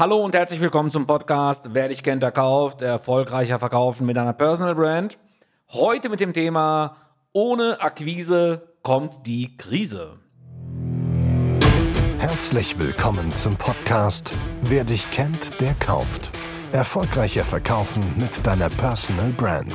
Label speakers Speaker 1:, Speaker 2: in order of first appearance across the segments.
Speaker 1: Hallo und herzlich willkommen zum Podcast Wer dich kennt, der kauft, erfolgreicher verkaufen mit einer Personal Brand. Heute mit dem Thema Ohne Akquise kommt die Krise.
Speaker 2: Herzlich willkommen zum Podcast Wer dich kennt, der kauft. Erfolgreicher verkaufen mit deiner Personal Brand.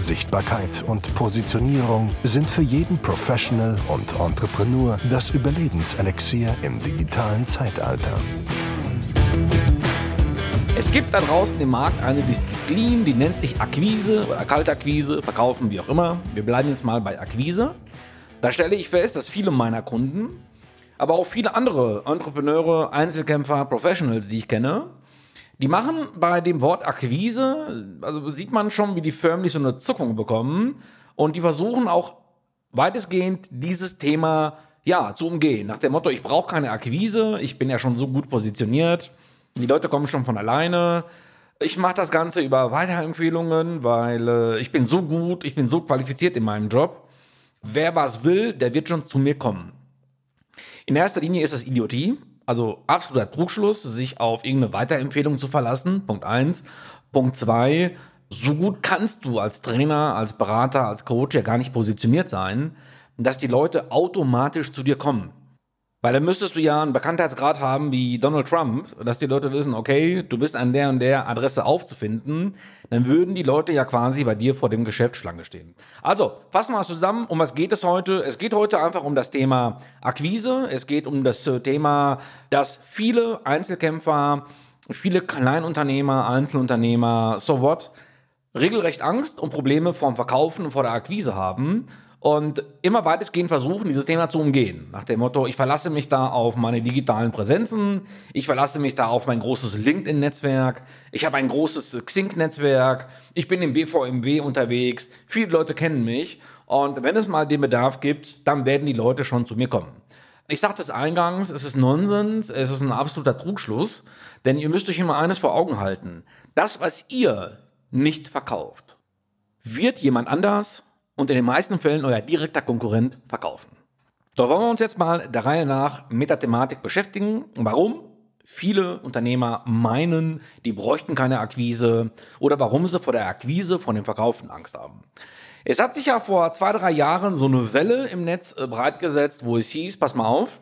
Speaker 2: Sichtbarkeit und Positionierung sind für jeden Professional und Entrepreneur das Überlebenselixier im digitalen Zeitalter.
Speaker 1: Es gibt da draußen im Markt eine Disziplin, die nennt sich Akquise oder Kaltakquise, verkaufen, wie auch immer. Wir bleiben jetzt mal bei Akquise. Da stelle ich fest, dass viele meiner Kunden, aber auch viele andere Entrepreneure, Einzelkämpfer, Professionals, die ich kenne, die machen bei dem Wort Akquise, also sieht man schon, wie die förmlich so eine Zuckung bekommen und die versuchen auch weitestgehend dieses Thema ja zu umgehen. Nach dem Motto, ich brauche keine Akquise, ich bin ja schon so gut positioniert, die Leute kommen schon von alleine. Ich mache das Ganze über Weiterempfehlungen, weil äh, ich bin so gut, ich bin so qualifiziert in meinem Job. Wer was will, der wird schon zu mir kommen. In erster Linie ist es Idiotie, also absoluter Trugschluss, sich auf irgendeine Weiterempfehlung zu verlassen. Punkt eins. Punkt zwei. So gut kannst du als Trainer, als Berater, als Coach ja gar nicht positioniert sein, dass die Leute automatisch zu dir kommen. Weil dann müsstest du ja einen Bekanntheitsgrad haben wie Donald Trump, dass die Leute wissen, okay, du bist an der und der Adresse aufzufinden, dann würden die Leute ja quasi bei dir vor dem Geschäft Schlange stehen. Also, fassen wir es zusammen, um was geht es heute? Es geht heute einfach um das Thema Akquise, es geht um das äh, Thema, dass viele Einzelkämpfer, viele Kleinunternehmer, Einzelunternehmer, so what, regelrecht Angst und Probleme vorm Verkaufen und vor der Akquise haben und immer weitestgehend versuchen, dieses Thema zu umgehen. Nach dem Motto, ich verlasse mich da auf meine digitalen Präsenzen, ich verlasse mich da auf mein großes LinkedIn-Netzwerk, ich habe ein großes Xing-Netzwerk, ich bin im BVMW unterwegs, viele Leute kennen mich und wenn es mal den Bedarf gibt, dann werden die Leute schon zu mir kommen. Ich sagte es eingangs, es ist Nonsens, es ist ein absoluter Trugschluss, denn ihr müsst euch immer eines vor Augen halten. Das, was ihr nicht verkauft, wird jemand anders und in den meisten Fällen euer direkter Konkurrent verkaufen. Doch wollen wir uns jetzt mal der Reihe nach mit der Thematik beschäftigen. Warum viele Unternehmer meinen, die bräuchten keine Akquise oder warum sie vor der Akquise, von dem Verkaufen Angst haben. Es hat sich ja vor zwei, drei Jahren so eine Welle im Netz äh, breitgesetzt, wo es hieß, pass mal auf,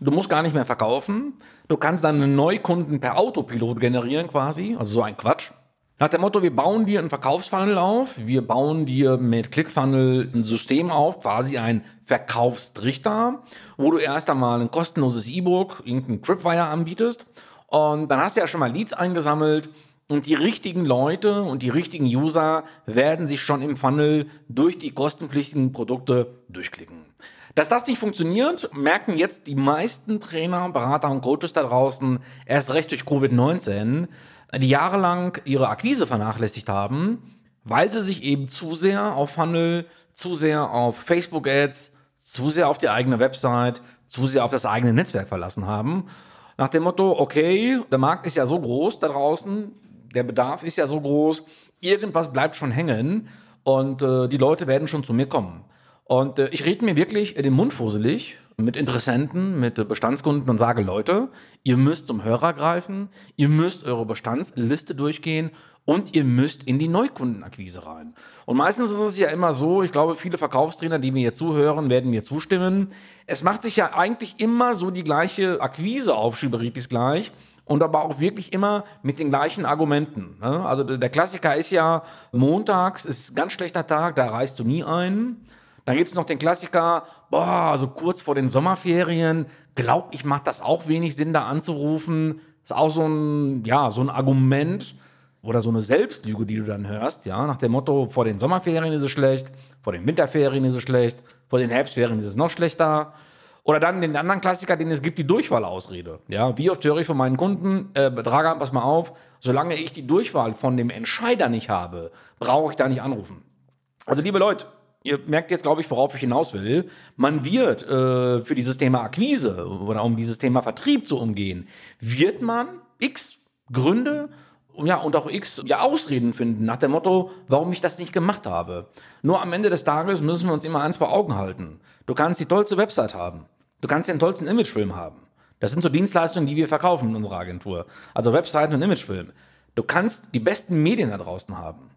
Speaker 1: du musst gar nicht mehr verkaufen, du kannst deine Neukunden per Autopilot generieren quasi, also so ein Quatsch. Nach dem Motto, wir bauen dir einen Verkaufsfunnel auf, wir bauen dir mit ClickFunnel ein System auf, quasi ein Verkaufstrichter, wo du erst einmal ein kostenloses E-Book, irgendein Tripwire anbietest und dann hast du ja schon mal Leads eingesammelt und die richtigen Leute und die richtigen User werden sich schon im Funnel durch die kostenpflichtigen Produkte durchklicken. Dass das nicht funktioniert, merken jetzt die meisten Trainer, Berater und Coaches da draußen erst recht durch Covid-19, die jahrelang ihre Akquise vernachlässigt haben, weil sie sich eben zu sehr auf Funnel, zu sehr auf Facebook-Ads, zu sehr auf die eigene Website, zu sehr auf das eigene Netzwerk verlassen haben. Nach dem Motto, okay, der Markt ist ja so groß da draußen, der Bedarf ist ja so groß, irgendwas bleibt schon hängen und äh, die Leute werden schon zu mir kommen. Und äh, ich rede mir wirklich den Mund fusselig mit Interessenten, mit Bestandskunden und sage, Leute, ihr müsst zum Hörer greifen, ihr müsst eure Bestandsliste durchgehen und ihr müsst in die Neukundenakquise rein. Und meistens ist es ja immer so, ich glaube, viele Verkaufstrainer, die mir jetzt zuhören, werden mir zustimmen. Es macht sich ja eigentlich immer so die gleiche Akquise auf, Schiberitis gleich. Und aber auch wirklich immer mit den gleichen Argumenten. Ne? Also der Klassiker ist ja, montags ist ein ganz schlechter Tag, da reist du nie ein. Dann gibt es noch den Klassiker, boah, so kurz vor den Sommerferien, glaub ich, macht das auch wenig Sinn, da anzurufen. Ist auch so ein, ja, so ein Argument oder so eine Selbstlüge, die du dann hörst, ja, nach dem Motto, vor den Sommerferien ist es schlecht, vor den Winterferien ist es schlecht, vor den Herbstferien ist es noch schlechter. Oder dann den anderen Klassiker, den es gibt, die Durchwahlausrede. Ja, wie oft höre ich von meinen Kunden, äh, Dragan, pass mal auf, solange ich die Durchwahl von dem Entscheider nicht habe, brauche ich da nicht anrufen. Also liebe Leute, Ihr merkt jetzt, glaube ich, worauf ich hinaus will. Man wird äh, für dieses Thema Akquise oder um dieses Thema Vertrieb zu umgehen, wird man x Gründe ja, und auch x ja, Ausreden finden nach dem Motto, warum ich das nicht gemacht habe. Nur am Ende des Tages müssen wir uns immer eins vor Augen halten. Du kannst die tollste Website haben. Du kannst den tollsten Imagefilm haben. Das sind so Dienstleistungen, die wir verkaufen in unserer Agentur. Also Webseiten und Imagefilm. Du kannst die besten Medien da draußen haben.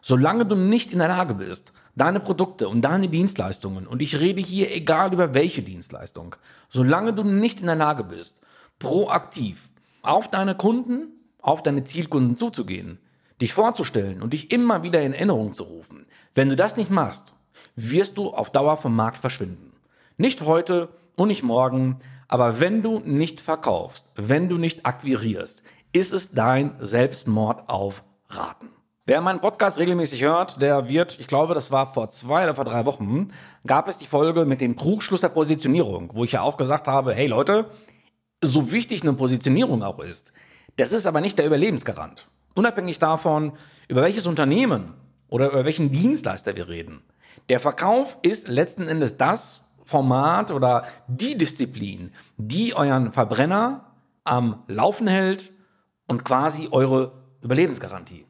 Speaker 1: Solange du nicht in der Lage bist, deine Produkte und deine Dienstleistungen, und ich rede hier egal über welche Dienstleistung, solange du nicht in der Lage bist, proaktiv auf deine Kunden, auf deine Zielkunden zuzugehen, dich vorzustellen und dich immer wieder in Erinnerung zu rufen, wenn du das nicht machst, wirst du auf Dauer vom Markt verschwinden. Nicht heute und nicht morgen, aber wenn du nicht verkaufst, wenn du nicht akquirierst, ist es dein Selbstmord auf Raten. Wer meinen Podcast regelmäßig hört, der wird, ich glaube, das war vor zwei oder vor drei Wochen, gab es die Folge mit dem Trugschluss der Positionierung, wo ich ja auch gesagt habe, hey Leute, so wichtig eine Positionierung auch ist, das ist aber nicht der Überlebensgarant. Unabhängig davon, über welches Unternehmen oder über welchen Dienstleister wir reden. Der Verkauf ist letzten Endes das Format oder die Disziplin, die euren Verbrenner am Laufen hält und quasi eure Überlebensgarantie.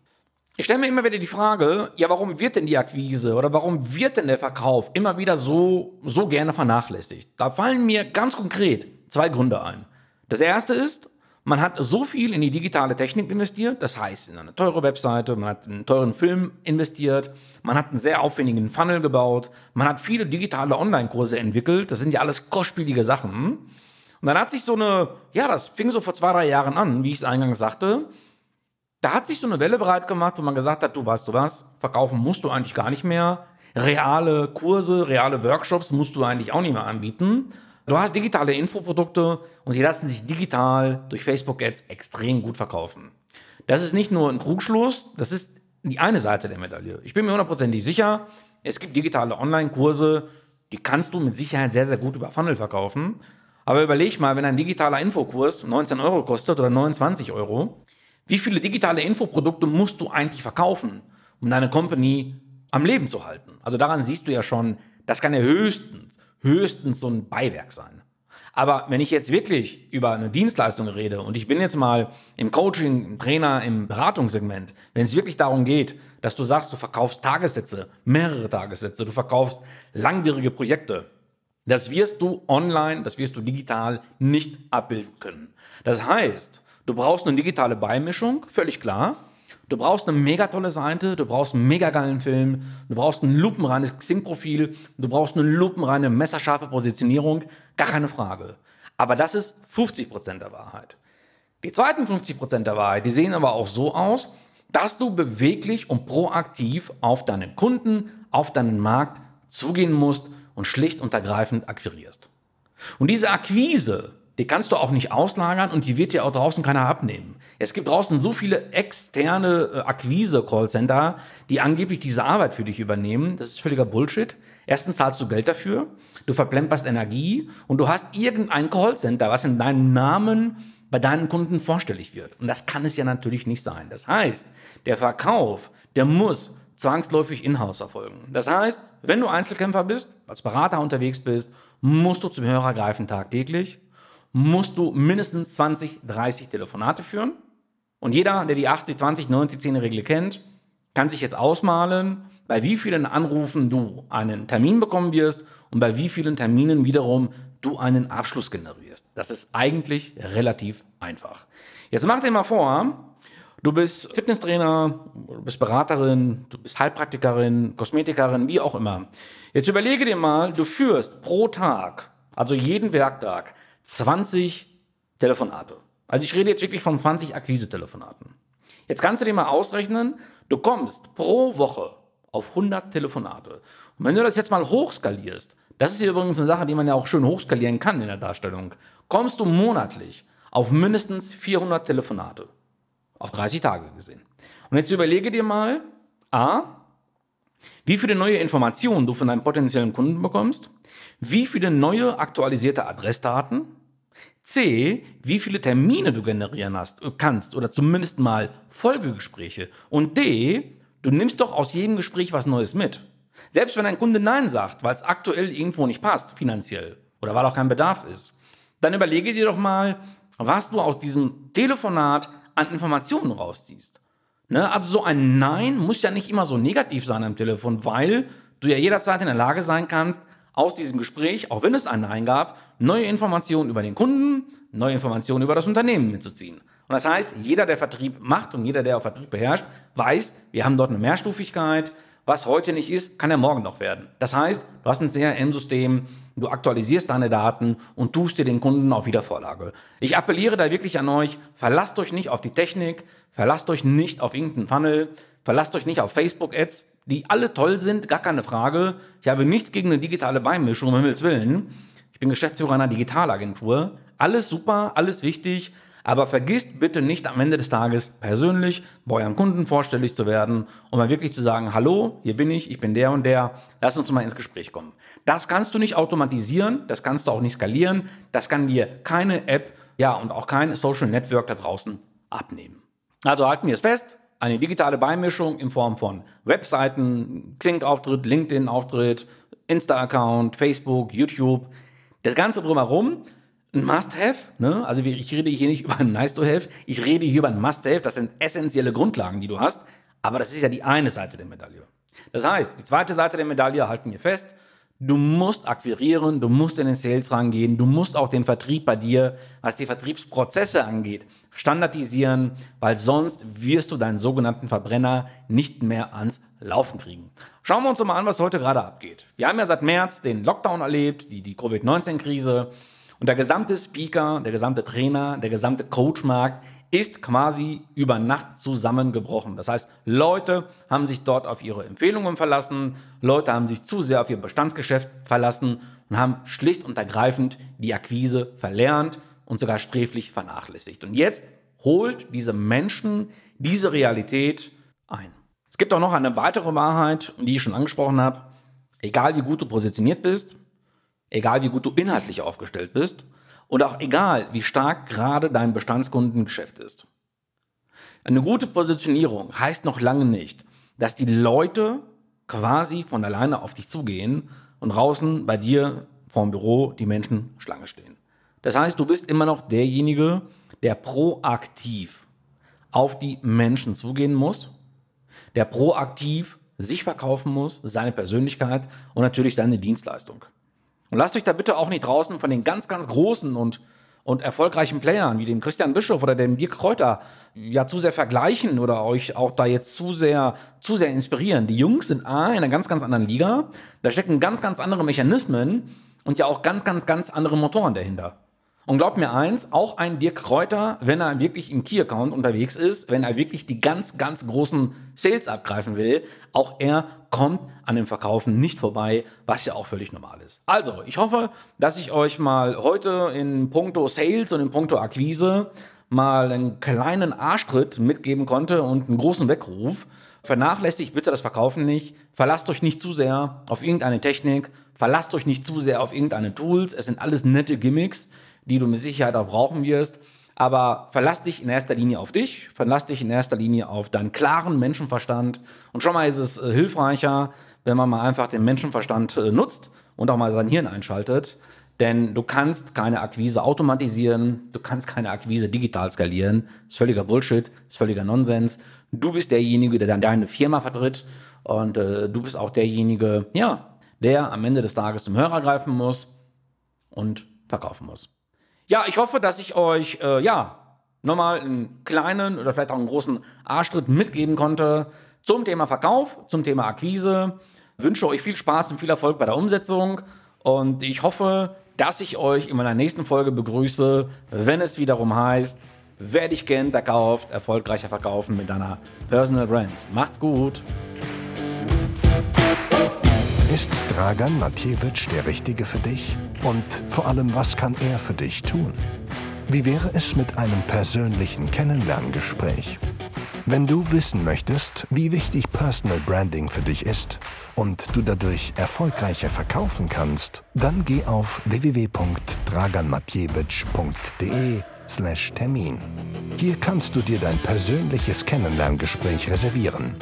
Speaker 1: Ich stelle mir immer wieder die Frage, ja, warum wird denn die Akquise oder warum wird denn der Verkauf immer wieder so, so gerne vernachlässigt? Da fallen mir ganz konkret zwei Gründe ein. Das erste ist, man hat so viel in die digitale Technik investiert, das heißt in eine teure Webseite, man hat in einen teuren Film investiert, man hat einen sehr aufwendigen Funnel gebaut, man hat viele digitale Online-Kurse entwickelt, das sind ja alles kostspielige Sachen. Und dann hat sich so eine, ja, das fing so vor zwei, drei Jahren an, wie ich es eingangs sagte, da hat sich so eine Welle breit gemacht, wo man gesagt hat, du weißt du was, verkaufen musst du eigentlich gar nicht mehr. Reale Kurse, reale Workshops musst du eigentlich auch nicht mehr anbieten. Du hast digitale Infoprodukte und die lassen sich digital durch Facebook-Ads extrem gut verkaufen. Das ist nicht nur ein Trugschluss, das ist die eine Seite der Medaille. Ich bin mir hundertprozentig sicher, es gibt digitale Online-Kurse, die kannst du mit Sicherheit sehr, sehr gut über Funnel verkaufen. Aber überleg mal, wenn ein digitaler Infokurs 19 Euro kostet oder 29 Euro, wie viele digitale Infoprodukte musst du eigentlich verkaufen, um deine Company am Leben zu halten? Also daran siehst du ja schon, das kann ja höchstens, höchstens so ein Beiwerk sein. Aber wenn ich jetzt wirklich über eine Dienstleistung rede und ich bin jetzt mal im Coaching, im Trainer, im Beratungssegment, wenn es wirklich darum geht, dass du sagst, du verkaufst Tagessätze, mehrere Tagessätze, du verkaufst langwierige Projekte, das wirst du online, das wirst du digital nicht abbilden können. Das heißt, Du brauchst eine digitale Beimischung, völlig klar. Du brauchst eine mega tolle Seite, du brauchst einen mega geilen Film, du brauchst ein lupenreines Xing-Profil, du brauchst eine lupenreine, messerscharfe Positionierung, gar keine Frage. Aber das ist 50% der Wahrheit. Die zweiten 50% der Wahrheit, die sehen aber auch so aus, dass du beweglich und proaktiv auf deinen Kunden, auf deinen Markt zugehen musst und schlicht und ergreifend akquirierst. Und diese Akquise, die kannst du auch nicht auslagern und die wird dir auch draußen keiner abnehmen. Es gibt draußen so viele externe äh, Akquise-Callcenter, die angeblich diese Arbeit für dich übernehmen. Das ist völliger Bullshit. Erstens zahlst du Geld dafür, du verplemperst Energie und du hast irgendein Callcenter, was in deinem Namen bei deinen Kunden vorstellig wird. Und das kann es ja natürlich nicht sein. Das heißt, der Verkauf, der muss zwangsläufig in-house erfolgen. Das heißt, wenn du Einzelkämpfer bist, als Berater unterwegs bist, musst du zum Hörer greifen tagtäglich musst du mindestens 20, 30 Telefonate führen. Und jeder, der die 80, 20, 90, 10 Regel kennt, kann sich jetzt ausmalen, bei wie vielen Anrufen du einen Termin bekommen wirst und bei wie vielen Terminen wiederum du einen Abschluss generierst. Das ist eigentlich relativ einfach. Jetzt mach dir mal vor, du bist Fitnesstrainer, du bist Beraterin, du bist Heilpraktikerin, Kosmetikerin, wie auch immer. Jetzt überlege dir mal, du führst pro Tag, also jeden Werktag, 20 Telefonate. Also ich rede jetzt wirklich von 20 Akquise-Telefonaten. Jetzt kannst du dir mal ausrechnen, du kommst pro Woche auf 100 Telefonate. Und wenn du das jetzt mal hochskalierst, das ist übrigens eine Sache, die man ja auch schön hochskalieren kann in der Darstellung, kommst du monatlich auf mindestens 400 Telefonate. Auf 30 Tage gesehen. Und jetzt überlege dir mal, a, wie viele neue Informationen du von deinem potenziellen Kunden bekommst, wie viele neue aktualisierte Adressdaten, C, wie viele Termine du generieren hast, äh, kannst oder zumindest mal Folgegespräche und D, du nimmst doch aus jedem Gespräch was Neues mit. Selbst wenn ein Kunde Nein sagt, weil es aktuell irgendwo nicht passt, finanziell, oder weil auch kein Bedarf ist, dann überlege dir doch mal, was du aus diesem Telefonat an Informationen rausziehst. Ne? Also so ein Nein muss ja nicht immer so negativ sein am Telefon, weil du ja jederzeit in der Lage sein kannst, aus diesem Gespräch, auch wenn es ein Nein gab, neue Informationen über den Kunden, neue Informationen über das Unternehmen mitzuziehen. Und das heißt, jeder, der Vertrieb macht und jeder, der auch Vertrieb beherrscht, weiß, wir haben dort eine Mehrstufigkeit. Was heute nicht ist, kann ja morgen noch werden. Das heißt, du hast ein CRM-System, du aktualisierst deine Daten und tust dir den Kunden auf Wiedervorlage. Ich appelliere da wirklich an euch, verlasst euch nicht auf die Technik, verlasst euch nicht auf irgendeinen Funnel, verlasst euch nicht auf Facebook-Ads, die alle toll sind, gar keine Frage. Ich habe nichts gegen eine digitale Beimischung, um Himmels Willen. Ich bin Geschäftsführer einer Digitalagentur. Alles super, alles wichtig. Aber vergisst bitte nicht am Ende des Tages persönlich bei eurem Kunden vorstellig zu werden und mal wirklich zu sagen, hallo, hier bin ich, ich bin der und der, lass uns mal ins Gespräch kommen. Das kannst du nicht automatisieren, das kannst du auch nicht skalieren, das kann dir keine App, ja, und auch kein Social Network da draußen abnehmen. Also halten wir es fest, eine digitale Beimischung in Form von Webseiten, Xing-Auftritt, LinkedIn-Auftritt, Insta-Account, Facebook, YouTube, das Ganze drumherum ein Must-Have. Ne? Also ich rede hier nicht über ein Nice-to-Have, ich rede hier über ein Must-Have. Das sind essentielle Grundlagen, die du hast. Aber das ist ja die eine Seite der Medaille. Das heißt, die zweite Seite der Medaille halten wir fest. Du musst akquirieren, du musst in den Sales rangehen, du musst auch den Vertrieb bei dir, was die Vertriebsprozesse angeht, standardisieren, weil sonst wirst du deinen sogenannten Verbrenner nicht mehr ans Laufen kriegen. Schauen wir uns mal an, was heute gerade abgeht. Wir haben ja seit März den Lockdown erlebt, die, die Covid-19-Krise. Und der gesamte Speaker, der gesamte Trainer, der gesamte Coachmarkt ist quasi über Nacht zusammengebrochen. Das heißt, Leute haben sich dort auf ihre Empfehlungen verlassen, Leute haben sich zu sehr auf ihr Bestandsgeschäft verlassen und haben schlicht und ergreifend die Akquise verlernt und sogar sträflich vernachlässigt. Und jetzt holt diese Menschen diese Realität ein. Es gibt auch noch eine weitere Wahrheit, die ich schon angesprochen habe. Egal wie gut du positioniert bist, egal wie gut du inhaltlich aufgestellt bist und auch egal wie stark gerade dein Bestandskundengeschäft ist. Eine gute Positionierung heißt noch lange nicht, dass die Leute quasi von alleine auf dich zugehen und draußen bei dir vorm Büro die Menschen Schlange stehen. Das heißt, du bist immer noch derjenige, der proaktiv auf die Menschen zugehen muss, der proaktiv sich verkaufen muss, seine Persönlichkeit und natürlich seine Dienstleistung. Und lasst euch da bitte auch nicht draußen von den ganz, ganz großen und, und erfolgreichen Playern wie dem Christian Bischof oder dem Dirk Kräuter ja zu sehr vergleichen oder euch auch da jetzt zu sehr, zu sehr inspirieren. Die Jungs sind A, in einer ganz, ganz anderen Liga. Da stecken ganz, ganz andere Mechanismen und ja auch ganz, ganz, ganz andere Motoren dahinter. Und glaubt mir eins, auch ein Dirk Kräuter, wenn er wirklich im Key-Account unterwegs ist, wenn er wirklich die ganz, ganz großen Sales abgreifen will, auch er kommt an dem Verkaufen nicht vorbei, was ja auch völlig normal ist. Also, ich hoffe, dass ich euch mal heute in puncto Sales und in puncto Akquise mal einen kleinen Arschtritt mitgeben konnte und einen großen Weckruf. Vernachlässigt bitte das Verkaufen nicht. Verlasst euch nicht zu sehr auf irgendeine Technik. Verlasst euch nicht zu sehr auf irgendeine Tools. Es sind alles nette Gimmicks die du mit Sicherheit auch brauchen wirst. Aber verlass dich in erster Linie auf dich, verlass dich in erster Linie auf deinen klaren Menschenverstand. Und schon mal ist es äh, hilfreicher, wenn man mal einfach den Menschenverstand äh, nutzt und auch mal sein Hirn einschaltet. Denn du kannst keine Akquise automatisieren, du kannst keine Akquise digital skalieren. Das ist völliger Bullshit, das ist völliger Nonsens. Du bist derjenige, der dann deine Firma vertritt und äh, du bist auch derjenige, ja, der am Ende des Tages zum Hörer greifen muss und verkaufen muss. Ja, ich hoffe, dass ich euch, äh, ja, nochmal einen kleinen oder vielleicht auch einen großen Arschtritt mitgeben konnte zum Thema Verkauf, zum Thema Akquise. Ich wünsche euch viel Spaß und viel Erfolg bei der Umsetzung und ich hoffe, dass ich euch in meiner nächsten Folge begrüße, wenn es wiederum heißt, wer dich kennt, der kauft, erfolgreicher verkaufen mit deiner Personal Brand. Macht's gut!
Speaker 2: Ist Dragan Matjewitsch der Richtige für dich? Und vor allem, was kann er für dich tun? Wie wäre es mit einem persönlichen Kennenlerngespräch? Wenn du wissen möchtest, wie wichtig Personal Branding für dich ist und du dadurch erfolgreicher verkaufen kannst, dann geh auf www.draganmatjewitsch.de slash Termin. Hier kannst du dir dein persönliches Kennenlerngespräch reservieren.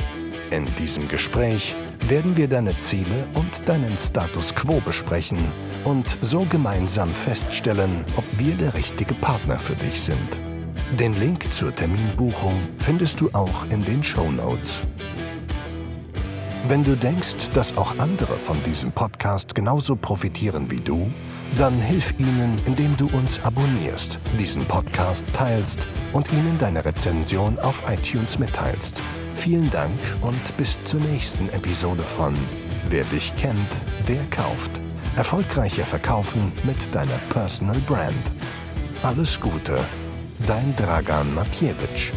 Speaker 2: In diesem Gespräch werden wir deine Ziele und deinen Status quo besprechen und so gemeinsam feststellen, ob wir der richtige Partner für dich sind. Den Link zur Terminbuchung findest du auch in den Show Notes. Wenn du denkst, dass auch andere von diesem Podcast genauso profitieren wie du, dann hilf ihnen, indem du uns abonnierst, diesen Podcast teilst und ihnen deine Rezension auf iTunes mitteilst. Vielen Dank und bis zur nächsten Episode von Wer dich kennt, der kauft. Erfolgreicher verkaufen mit deiner Personal Brand. Alles Gute, dein Dragan Matjewitsch.